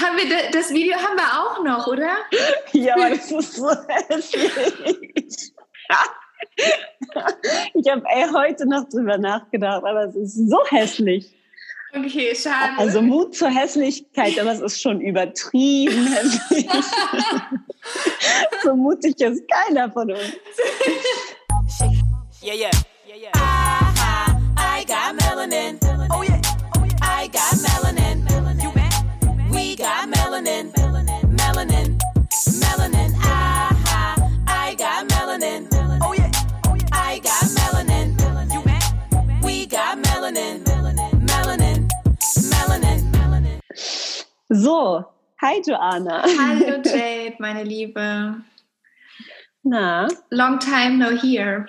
haben wir das Video haben wir auch noch, oder? Ja, aber das ist so hässlich. Ich habe heute noch drüber nachgedacht, aber es ist so hässlich. Okay, schade. Also Mut zur Hässlichkeit, aber es ist schon übertrieben hässlich. so mutig ist keiner von uns. Yeah, yeah, yeah, yeah. I, I got melanin. Got melanin. Melanin. Melanin. I, I got melanin. Oh yeah, I got melanin. You bet. We got melanin. So, hi Joanna. Hallo Jade, meine Liebe. Na? Long time no here.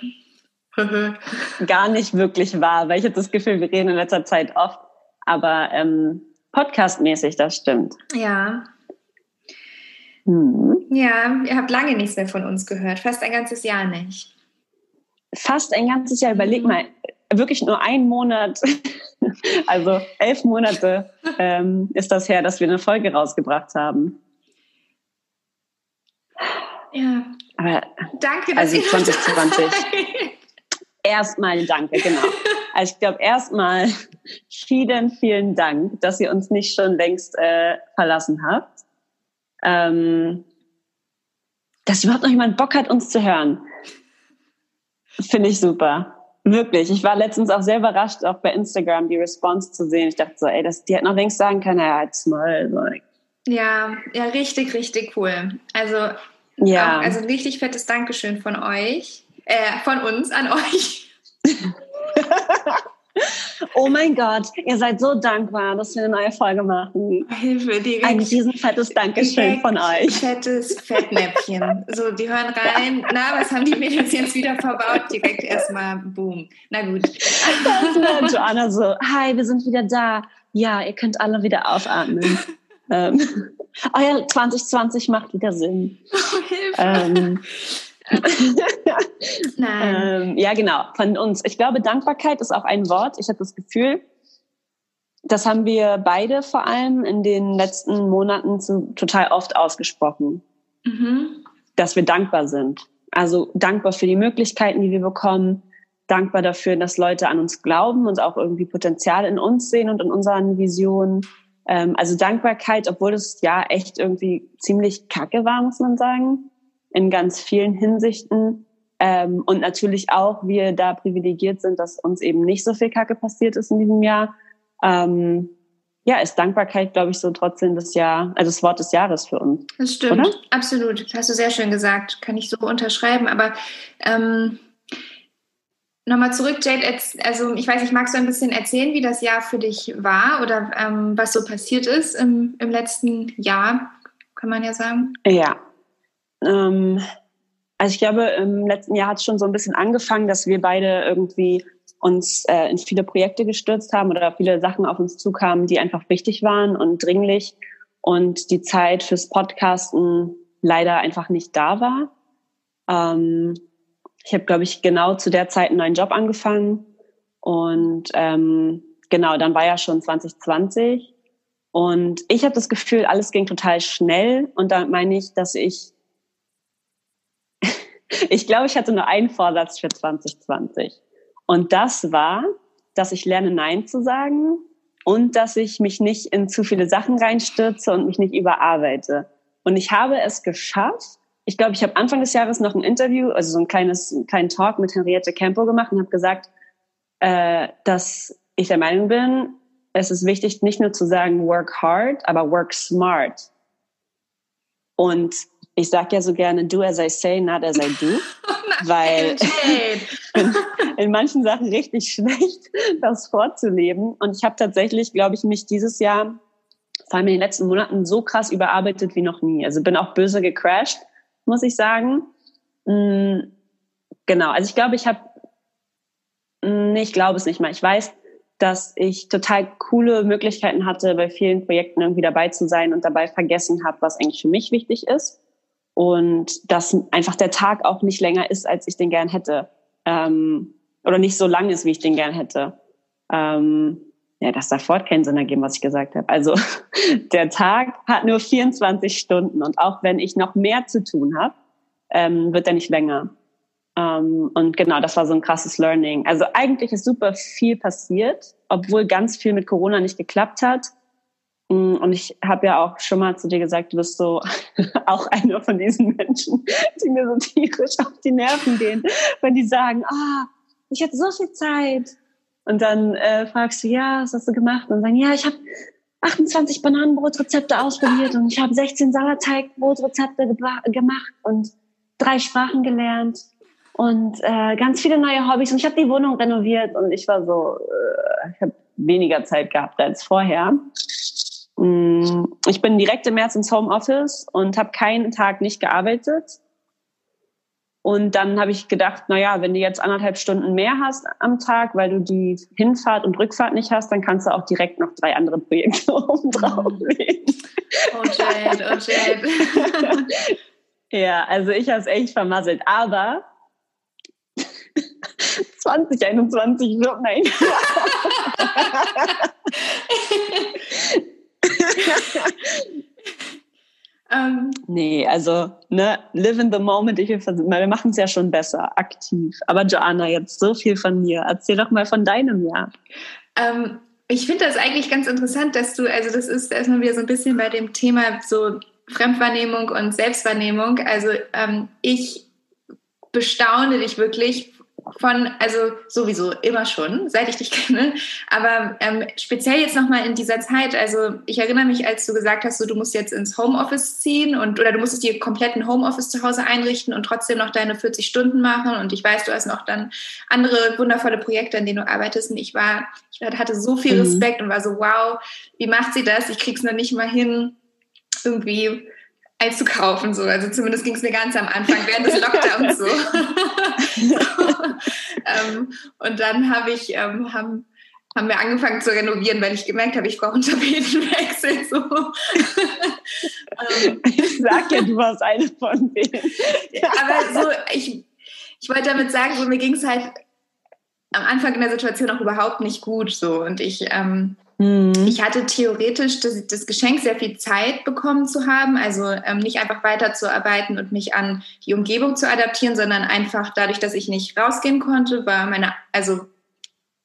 Gar nicht wirklich wahr, weil ich habe das Gefühl, wir reden in letzter Zeit oft, aber ähm, podcastmäßig, das stimmt. Ja. Hm. Ja, ihr habt lange nichts mehr von uns gehört, fast ein ganzes Jahr nicht. Fast ein ganzes Jahr, überleg mal, wirklich nur ein Monat, also elf Monate ähm, ist das her, dass wir eine Folge rausgebracht haben. Ja. Aber, danke, dass also 2020. erstmal danke, genau. Also ich glaube erstmal vielen, vielen Dank, dass ihr uns nicht schon längst äh, verlassen habt. Ähm, dass überhaupt noch jemand Bock hat, uns zu hören. Finde ich super. Wirklich. Ich war letztens auch sehr überrascht, auch bei Instagram die Response zu sehen. Ich dachte so, ey, das, die hätten noch längst sagen können, ja, jetzt mal. Ja, ja, richtig, richtig cool. Also, ja. Auch, also ein richtig fettes Dankeschön von euch, äh, von uns an euch. Oh mein Gott, ihr seid so dankbar, dass wir eine neue Folge machen. Hilfe, direkt. Ein riesenfettes Dankeschön von euch. Fettes Fettnäpfchen. So, die hören rein. Na, was haben die Mädels jetzt wieder verbaut? Direkt erstmal boom. Na gut. Das Joanna so, hi, wir sind wieder da. Ja, ihr könnt alle wieder aufatmen. ähm, euer 2020 macht wieder Sinn. Oh, Hilfe. Ähm, Nein. ähm, ja, genau, von uns. Ich glaube, Dankbarkeit ist auch ein Wort. Ich habe das Gefühl, das haben wir beide vor allem in den letzten Monaten zu, total oft ausgesprochen, mhm. dass wir dankbar sind. Also dankbar für die Möglichkeiten, die wir bekommen, dankbar dafür, dass Leute an uns glauben und auch irgendwie Potenzial in uns sehen und in unseren Visionen. Ähm, also Dankbarkeit, obwohl das ja echt irgendwie ziemlich kacke war, muss man sagen in ganz vielen Hinsichten. Ähm, und natürlich auch wir da privilegiert sind, dass uns eben nicht so viel Kacke passiert ist in diesem Jahr. Ähm, ja, ist Dankbarkeit, glaube ich, so trotzdem das Jahr, also das Wort des Jahres für uns. Das stimmt, oder? absolut. Hast du sehr schön gesagt, kann ich so unterschreiben. Aber ähm, nochmal zurück, Jade, also ich weiß nicht, magst du ein bisschen erzählen, wie das Jahr für dich war oder ähm, was so passiert ist im, im letzten Jahr, kann man ja sagen? Ja, ähm, also ich glaube, im letzten Jahr hat es schon so ein bisschen angefangen, dass wir beide irgendwie uns äh, in viele Projekte gestürzt haben oder viele Sachen auf uns zukamen, die einfach wichtig waren und dringlich und die Zeit fürs Podcasten leider einfach nicht da war. Ähm, ich habe, glaube ich, genau zu der Zeit einen neuen Job angefangen und ähm, genau, dann war ja schon 2020 und ich habe das Gefühl, alles ging total schnell und da meine ich, dass ich ich glaube, ich hatte nur einen Vorsatz für 2020. Und das war, dass ich lerne, Nein zu sagen und dass ich mich nicht in zu viele Sachen reinstürze und mich nicht überarbeite. Und ich habe es geschafft. Ich glaube, ich habe Anfang des Jahres noch ein Interview, also so ein kleines, kleinen Talk mit Henriette Campo gemacht und habe gesagt, äh, dass ich der Meinung bin, es ist wichtig, nicht nur zu sagen, work hard, aber work smart. Und ich sage ja so gerne, do as I say, not as I do, weil in manchen Sachen richtig schlecht, das vorzuleben. Und ich habe tatsächlich, glaube ich, mich dieses Jahr, vor allem in den letzten Monaten, so krass überarbeitet wie noch nie. Also bin auch böse gecrashed, muss ich sagen. Mm, genau, also ich glaube, ich habe, mm, nee, ich glaube es nicht mal. Ich weiß, dass ich total coole Möglichkeiten hatte, bei vielen Projekten irgendwie dabei zu sein und dabei vergessen habe, was eigentlich für mich wichtig ist und dass einfach der Tag auch nicht länger ist, als ich den gern hätte ähm, oder nicht so lang ist, wie ich den gern hätte. Ähm, ja, das davor keinen Sinn ergeben, was ich gesagt habe. Also der Tag hat nur 24 Stunden und auch wenn ich noch mehr zu tun habe, ähm, wird er nicht länger. Ähm, und genau, das war so ein krasses Learning. Also eigentlich ist super viel passiert, obwohl ganz viel mit Corona nicht geklappt hat. Mm, und ich habe ja auch schon mal zu dir gesagt, du bist so auch einer von diesen Menschen, die mir so tierisch auf die Nerven gehen, wenn die sagen, ah, ich hatte so viel Zeit. Und dann äh, fragst du, ja, was hast du gemacht? Und sagen, ja, ich habe 28 Bananenbrotrezepte ausprobiert und ich habe 16 Salatteigbrotrezepte gemacht und drei Sprachen gelernt und äh, ganz viele neue Hobbys und ich habe die Wohnung renoviert und ich war so, äh, ich habe weniger Zeit gehabt als vorher. Mm, ich bin direkt im März ins Homeoffice und habe keinen Tag nicht gearbeitet. Und dann habe ich gedacht, na ja, wenn du jetzt anderthalb Stunden mehr hast am Tag, weil du die Hinfahrt und Rückfahrt nicht hast, dann kannst du auch direkt noch drei andere Projekte oben drauflegen. Oh Jade, oh Jade. ja, also ich habe es echt vermasselt. Aber 2021 wird mein ähm, nee, also ne, live in the moment. Ich, wir machen es ja schon besser, aktiv. Aber Joanna, jetzt so viel von mir. Erzähl doch mal von deinem Jahr. Ähm, ich finde das eigentlich ganz interessant, dass du, also das ist erstmal wieder so ein bisschen bei dem Thema so Fremdwahrnehmung und Selbstwahrnehmung. Also ähm, ich bestaune dich wirklich, von, also sowieso immer schon, seit ich dich kenne, aber ähm, speziell jetzt nochmal in dieser Zeit, also ich erinnere mich, als du gesagt hast, so, du musst jetzt ins Homeoffice ziehen und oder du musstest dir kompletten Homeoffice zu Hause einrichten und trotzdem noch deine 40 Stunden machen und ich weiß, du hast noch dann andere wundervolle Projekte, an denen du arbeitest und ich war, ich hatte so viel mhm. Respekt mhm. und war so, wow, wie macht sie das? Ich krieg's noch nicht mal hin, irgendwie einzukaufen. So. Also zumindest ging es mir ganz am Anfang während des Lockdowns so. ähm, und dann habe ich, ähm, haben, haben wir angefangen zu renovieren, weil ich gemerkt habe, ich brauche einen Tapetenwechsel. So. ähm, ich sag ja, du warst eine von denen. Aber so, ich, ich wollte damit sagen, so, mir ging es halt am Anfang in der Situation auch überhaupt nicht gut. So. Und ich ähm, Mhm. Ich hatte theoretisch das, das, Geschenk, sehr viel Zeit bekommen zu haben, also ähm, nicht einfach weiterzuarbeiten und mich an die Umgebung zu adaptieren, sondern einfach dadurch, dass ich nicht rausgehen konnte, war meine, also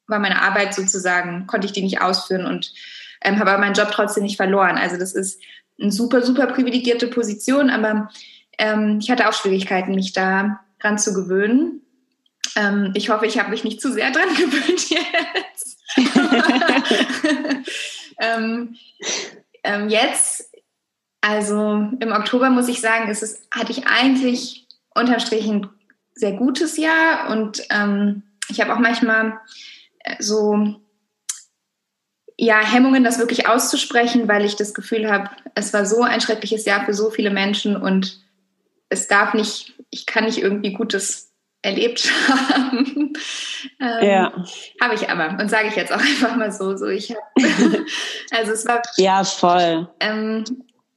war meine Arbeit sozusagen, konnte ich die nicht ausführen und ähm, habe aber meinen Job trotzdem nicht verloren. Also das ist eine super, super privilegierte Position, aber ähm, ich hatte auch Schwierigkeiten, mich da dran zu gewöhnen. Ähm, ich hoffe, ich habe mich nicht zu sehr dran gewöhnt jetzt. ähm, ähm, jetzt, also im Oktober muss ich sagen, ist es, hatte ich eigentlich unterm Strich ein sehr gutes Jahr und ähm, ich habe auch manchmal äh, so ja, Hemmungen, das wirklich auszusprechen, weil ich das Gefühl habe, es war so ein schreckliches Jahr für so viele Menschen und es darf nicht, ich kann nicht irgendwie Gutes erlebt haben. ähm, ja. Habe ich aber und sage ich jetzt auch einfach mal so. so ich hab, also es war. Ja, voll. Ähm,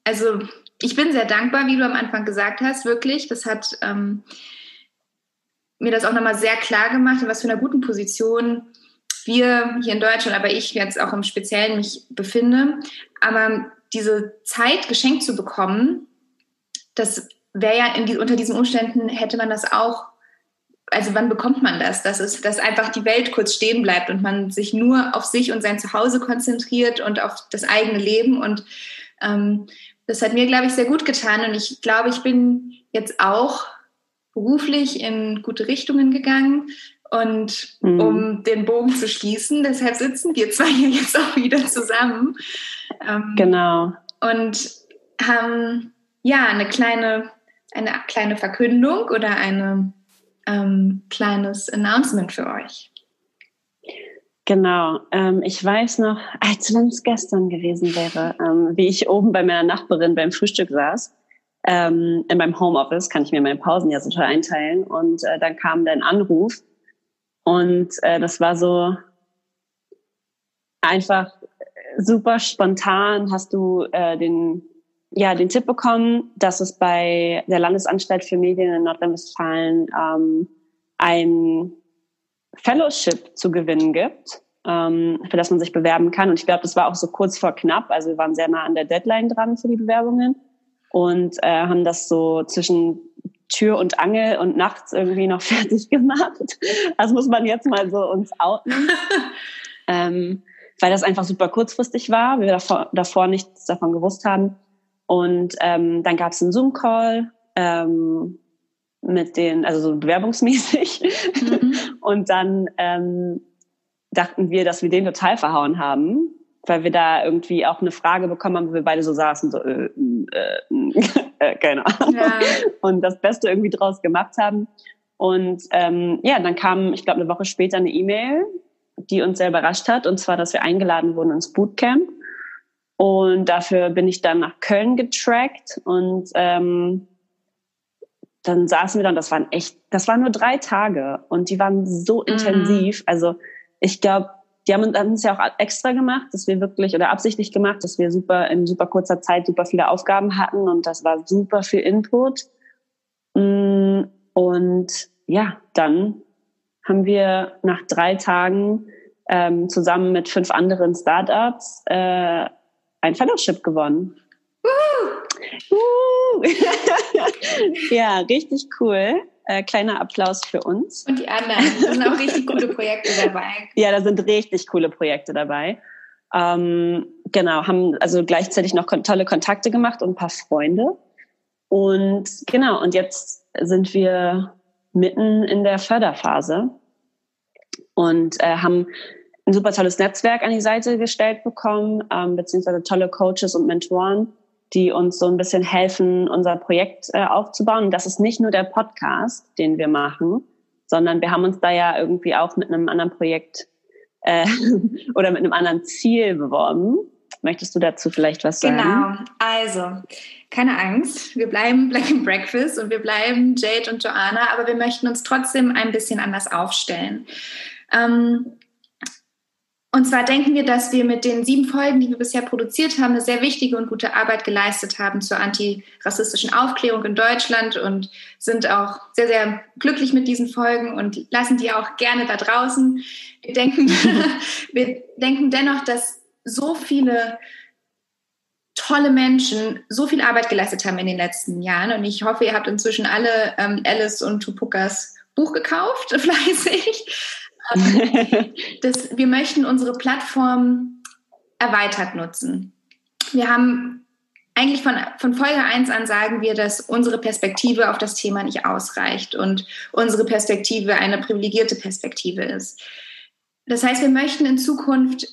also ich bin sehr dankbar, wie du am Anfang gesagt hast, wirklich. Das hat ähm, mir das auch nochmal sehr klar gemacht, in was für einer guten Position wir hier in Deutschland, aber ich jetzt auch im Speziellen mich befinde. Aber diese Zeit geschenkt zu bekommen, das wäre ja in die, unter diesen Umständen hätte man das auch also wann bekommt man das? Dass, es, dass einfach die Welt kurz stehen bleibt und man sich nur auf sich und sein Zuhause konzentriert und auf das eigene Leben. Und ähm, das hat mir, glaube ich, sehr gut getan. Und ich glaube, ich bin jetzt auch beruflich in gute Richtungen gegangen. Und mhm. um den Bogen zu schließen, deshalb sitzen wir zwei hier jetzt auch wieder zusammen. Ähm, genau. Und haben ja eine kleine, eine kleine Verkündung oder eine ähm, kleines Announcement für euch. Genau, ähm, ich weiß noch, als wenn es gestern gewesen wäre, ähm, wie ich oben bei meiner Nachbarin beim Frühstück saß. Ähm, in meinem Homeoffice kann ich mir meine Pausen ja so toll einteilen. Und äh, dann kam dein Anruf. Und äh, das war so einfach super spontan. Hast du äh, den ja, den Tipp bekommen, dass es bei der Landesanstalt für Medien in Nordrhein-Westfalen ähm, ein Fellowship zu gewinnen gibt ähm, für das man sich bewerben kann. Und ich glaube, das war auch so kurz vor knapp. Also wir waren sehr nah an der Deadline dran für die Bewerbungen und äh, haben das so zwischen Tür und Angel und nachts irgendwie noch fertig gemacht. Das muss man jetzt mal so uns outen. ähm, weil das einfach super kurzfristig war, wir davor, davor nichts davon gewusst haben. Und ähm, dann gab es einen Zoom-Call ähm, mit den, also so bewerbungsmäßig. Mhm. Und dann ähm, dachten wir, dass wir den total verhauen haben, weil wir da irgendwie auch eine Frage bekommen haben, wo wir beide so saßen, so, äh, äh, äh, keine Ahnung. Ja. Und das Beste irgendwie draus gemacht haben. Und ähm, ja, dann kam, ich glaube, eine Woche später eine E-Mail, die uns sehr überrascht hat, und zwar, dass wir eingeladen wurden ins Bootcamp. Und dafür bin ich dann nach Köln getrackt und ähm, dann saßen wir dann, das waren echt, das waren nur drei Tage und die waren so mhm. intensiv. Also ich glaube, die haben uns ja auch extra gemacht, dass wir wirklich oder absichtlich gemacht, dass wir super in super kurzer Zeit super viele Aufgaben hatten und das war super viel Input. Mm, und ja, dann haben wir nach drei Tagen ähm, zusammen mit fünf anderen Startups äh, ein Fellowship gewonnen. Uh! Uh! ja, richtig cool. Äh, kleiner Applaus für uns. Und die anderen. Da sind auch richtig coole Projekte dabei. Ja, da sind richtig coole Projekte dabei. Ähm, genau, haben also gleichzeitig noch tolle Kontakte gemacht und ein paar Freunde. Und genau, und jetzt sind wir mitten in der Förderphase und äh, haben ein super tolles Netzwerk an die Seite gestellt bekommen, ähm, beziehungsweise tolle Coaches und Mentoren, die uns so ein bisschen helfen, unser Projekt äh, aufzubauen. Und das ist nicht nur der Podcast, den wir machen, sondern wir haben uns da ja irgendwie auch mit einem anderen Projekt äh, oder mit einem anderen Ziel beworben. Möchtest du dazu vielleicht was sagen? Genau, also keine Angst, wir bleiben Black and Breakfast und wir bleiben Jade und Joanna, aber wir möchten uns trotzdem ein bisschen anders aufstellen. Ähm, und zwar denken wir, dass wir mit den sieben Folgen, die wir bisher produziert haben, eine sehr wichtige und gute Arbeit geleistet haben zur antirassistischen Aufklärung in Deutschland und sind auch sehr, sehr glücklich mit diesen Folgen und lassen die auch gerne da draußen. Wir denken, wir denken dennoch, dass so viele tolle Menschen so viel Arbeit geleistet haben in den letzten Jahren. Und ich hoffe, ihr habt inzwischen alle ähm, Alice und Tupukas Buch gekauft, fleißig. das, wir möchten unsere Plattform erweitert nutzen. Wir haben eigentlich von, von Folge 1 an sagen wir, dass unsere Perspektive auf das Thema nicht ausreicht und unsere Perspektive eine privilegierte Perspektive ist. Das heißt, wir möchten in Zukunft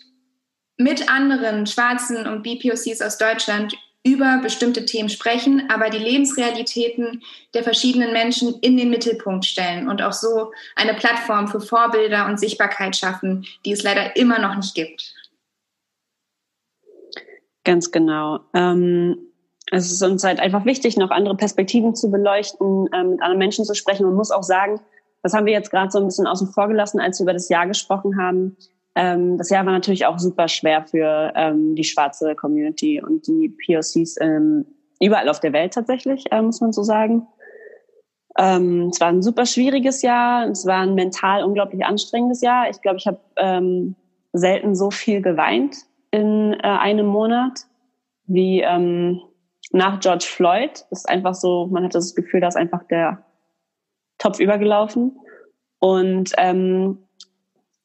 mit anderen Schwarzen und BPOCs aus Deutschland über bestimmte Themen sprechen, aber die Lebensrealitäten der verschiedenen Menschen in den Mittelpunkt stellen und auch so eine Plattform für Vorbilder und Sichtbarkeit schaffen, die es leider immer noch nicht gibt. Ganz genau. Ähm, es ist uns halt einfach wichtig, noch andere Perspektiven zu beleuchten, ähm, mit anderen Menschen zu sprechen. Man muss auch sagen, das haben wir jetzt gerade so ein bisschen außen vor gelassen, als wir über das Jahr gesprochen haben. Ähm, das Jahr war natürlich auch super schwer für ähm, die schwarze Community und die POCs ähm, überall auf der Welt tatsächlich, äh, muss man so sagen. Ähm, es war ein super schwieriges Jahr, es war ein mental unglaublich anstrengendes Jahr. Ich glaube, ich habe ähm, selten so viel geweint in äh, einem Monat wie ähm, nach George Floyd. Das ist einfach so, man hat das Gefühl, da ist einfach der Topf übergelaufen. Und ähm,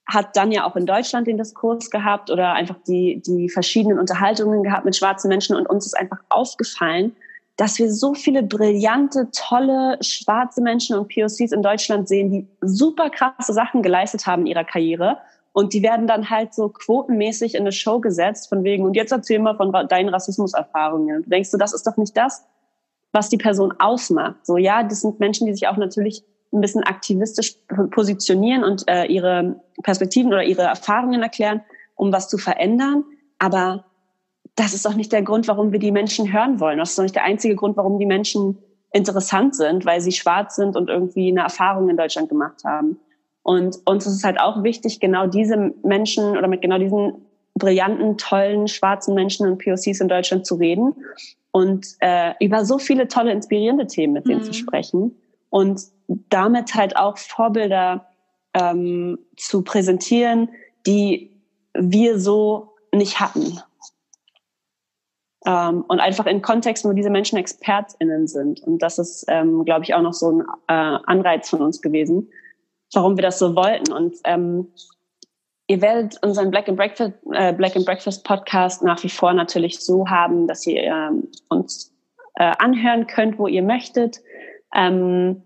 hat dann ja auch in Deutschland den Diskurs gehabt oder einfach die, die verschiedenen Unterhaltungen gehabt mit schwarzen Menschen und uns ist einfach aufgefallen, dass wir so viele brillante, tolle schwarze Menschen und POCs in Deutschland sehen, die super krasse Sachen geleistet haben in ihrer Karriere. Und die werden dann halt so quotenmäßig in eine Show gesetzt, von wegen, und jetzt erzähl mal von deinen Rassismuserfahrungen. Und denkst du, das ist doch nicht das, was die Person ausmacht. So, ja, das sind Menschen, die sich auch natürlich ein bisschen aktivistisch positionieren und äh, ihre Perspektiven oder ihre Erfahrungen erklären, um was zu verändern. Aber das ist doch nicht der Grund, warum wir die Menschen hören wollen. Das ist doch nicht der einzige Grund, warum die Menschen interessant sind, weil sie schwarz sind und irgendwie eine Erfahrung in Deutschland gemacht haben. Und uns ist es halt auch wichtig, genau diese Menschen oder mit genau diesen brillanten, tollen, schwarzen Menschen und POCs in Deutschland zu reden und äh, über so viele tolle, inspirierende Themen mit denen mhm. zu sprechen und damit halt auch Vorbilder ähm, zu präsentieren, die wir so nicht hatten. Ähm, und einfach in Kontexten, wo diese Menschen ExpertInnen sind. Und das ist, ähm, glaube ich, auch noch so ein äh, Anreiz von uns gewesen, warum wir das so wollten. Und ähm, ihr werdet unseren Black and Breakfast, äh, Black and Breakfast Podcast nach wie vor natürlich so haben, dass ihr ähm, uns äh, anhören könnt, wo ihr möchtet. Ähm,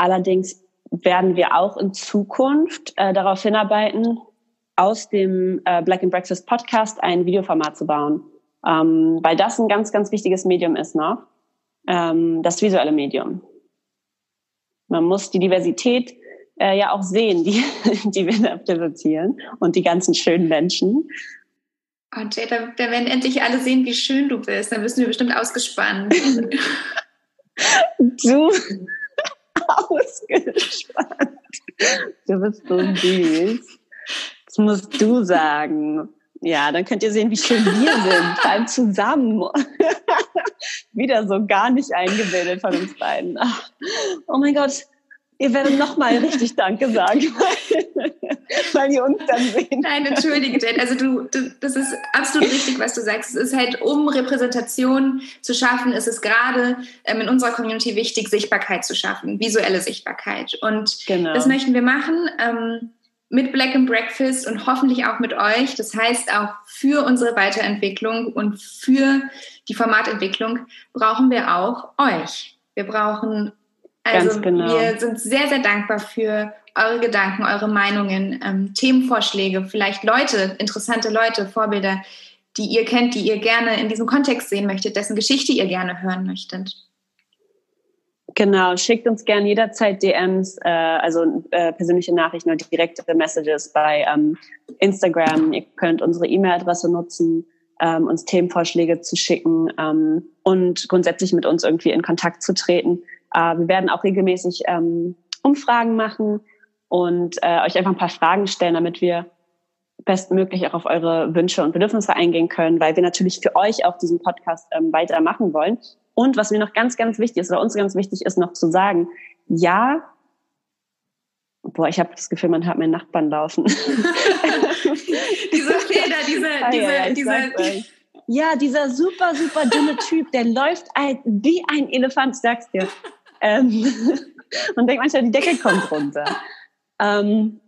allerdings werden wir auch in Zukunft äh, darauf hinarbeiten, aus dem äh, Black and Breakfast Podcast ein Videoformat zu bauen ähm, weil das ein ganz, ganz wichtiges Medium ist noch, ähm, das visuelle Medium. Man muss die Diversität äh, ja auch sehen, die, die wir da präsentieren und die ganzen schönen Menschen. Und Jay, da, da werden endlich alle sehen, wie schön du bist. Dann bist du bestimmt ausgespannt. du ausgespannt. Du bist so süß. Das musst du sagen. Ja, dann könnt ihr sehen, wie schön wir sind, allem zusammen. Wieder so gar nicht eingebildet von uns beiden. Oh mein Gott, ihr werdet nochmal richtig Danke sagen, weil, weil ihr uns dann seht. Nein, entschuldige, Jane. Also du, du, das ist absolut richtig, was du sagst. Es ist halt, um Repräsentation zu schaffen, ist es gerade ähm, in unserer Community wichtig, Sichtbarkeit zu schaffen, visuelle Sichtbarkeit. Und genau. das möchten wir machen. Ähm, mit Black and Breakfast und hoffentlich auch mit euch. Das heißt, auch für unsere Weiterentwicklung und für die Formatentwicklung brauchen wir auch euch. Wir brauchen, also genau. wir sind sehr, sehr dankbar für eure Gedanken, eure Meinungen, ähm, Themenvorschläge, vielleicht Leute, interessante Leute, Vorbilder, die ihr kennt, die ihr gerne in diesem Kontext sehen möchtet, dessen Geschichte ihr gerne hören möchtet. Genau, schickt uns gerne jederzeit DMs, äh, also äh, persönliche Nachrichten oder direkte Messages bei ähm, Instagram. Ihr könnt unsere E-Mail-Adresse nutzen, ähm, uns Themenvorschläge zu schicken ähm, und grundsätzlich mit uns irgendwie in Kontakt zu treten. Äh, wir werden auch regelmäßig ähm, Umfragen machen und äh, euch einfach ein paar Fragen stellen, damit wir bestmöglich auch auf eure Wünsche und Bedürfnisse eingehen können, weil wir natürlich für euch auch diesen Podcast ähm, weitermachen wollen. Und was mir noch ganz, ganz wichtig ist, oder uns ganz wichtig ist, noch zu sagen, ja, boah, ich habe das Gefühl, man hört meinen Nachbarn laufen. diese Feder, diese, ah, diese, ja, diese. Ja, dieser super, super dünne Typ, der läuft ein, wie ein Elefant, ich sag's dir. Ähm, und denkt manchmal, die Decke kommt runter. Ähm,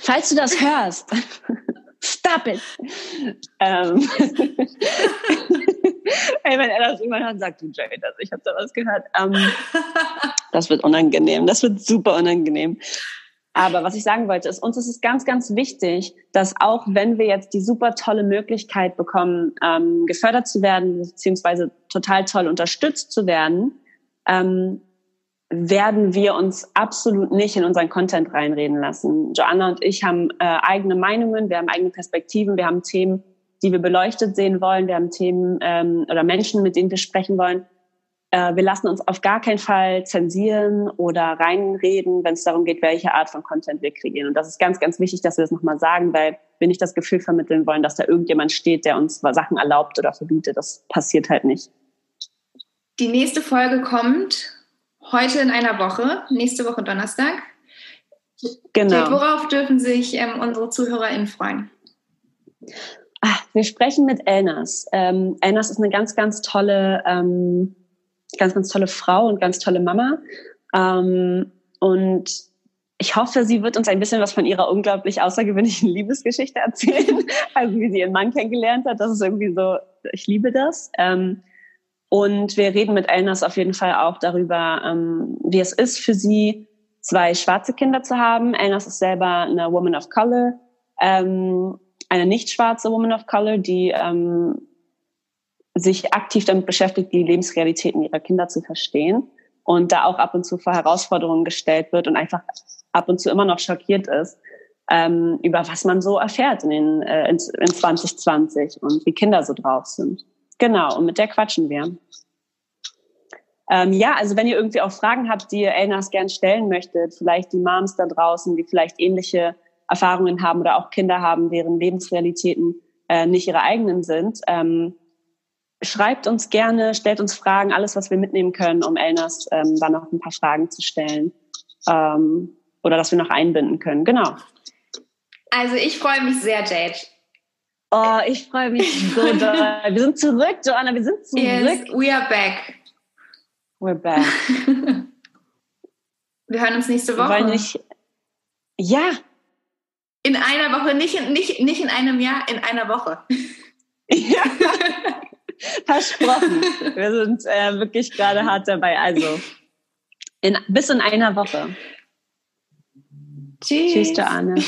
falls du das hörst, stop it. Ähm, Ey, wenn er das irgendwann hört, sagt du Jade, also ich habe da was gehört. Ähm, das wird unangenehm, das wird super unangenehm. Aber was ich sagen wollte, ist, uns ist es ganz, ganz wichtig, dass auch wenn wir jetzt die super tolle Möglichkeit bekommen, ähm, gefördert zu werden, beziehungsweise total toll unterstützt zu werden, ähm, werden wir uns absolut nicht in unseren Content reinreden lassen. Joanna und ich haben äh, eigene Meinungen, wir haben eigene Perspektiven, wir haben Themen, die wir beleuchtet sehen wollen. Wir haben Themen ähm, oder Menschen, mit denen wir sprechen wollen. Äh, wir lassen uns auf gar keinen Fall zensieren oder reinreden, wenn es darum geht, welche Art von Content wir kreieren. Und das ist ganz, ganz wichtig, dass wir das nochmal sagen, weil wir nicht das Gefühl vermitteln wollen, dass da irgendjemand steht, der uns Sachen erlaubt oder verbietet. Das passiert halt nicht. Die nächste Folge kommt heute in einer Woche, nächste Woche Donnerstag. Genau. Jake, worauf dürfen sich ähm, unsere ZuhörerInnen freuen? Ach, wir sprechen mit Elnas. Ähm, Elnas ist eine ganz, ganz tolle, ähm, ganz, ganz tolle Frau und ganz tolle Mama. Ähm, und ich hoffe, sie wird uns ein bisschen was von ihrer unglaublich außergewöhnlichen Liebesgeschichte erzählen. also wie sie ihren Mann kennengelernt hat. Das ist irgendwie so, ich liebe das. Ähm, und wir reden mit Elnas auf jeden Fall auch darüber, ähm, wie es ist für sie, zwei schwarze Kinder zu haben. Elnas ist selber eine Woman of Color. Ähm, eine nicht schwarze Woman of Color, die ähm, sich aktiv damit beschäftigt, die Lebensrealitäten ihrer Kinder zu verstehen und da auch ab und zu vor Herausforderungen gestellt wird und einfach ab und zu immer noch schockiert ist ähm, über was man so erfährt in, den, äh, in, in 2020 und wie Kinder so drauf sind. Genau, und mit der quatschen wir. Ähm, ja, also wenn ihr irgendwie auch Fragen habt, die ihr Elnas gern stellen möchtet, vielleicht die Moms da draußen, die vielleicht ähnliche Erfahrungen haben oder auch Kinder haben, deren Lebensrealitäten äh, nicht ihre eigenen sind. Ähm, schreibt uns gerne, stellt uns Fragen, alles, was wir mitnehmen können, um Elnas ähm, da noch ein paar Fragen zu stellen ähm, oder dass wir noch einbinden können. Genau. Also ich freue mich sehr, Jade. Oh, ich freue mich so doll. Wir sind zurück, Joanna, wir sind zurück. Yes, we are back. We're back. wir hören uns nächste Woche. Wir nicht, ja. In einer Woche, nicht in, nicht, nicht in einem Jahr, in einer Woche. Ja. Versprochen. Wir sind äh, wirklich gerade hart dabei. Also, in, bis in einer Woche. Tschüss. Tschüss, Joanne.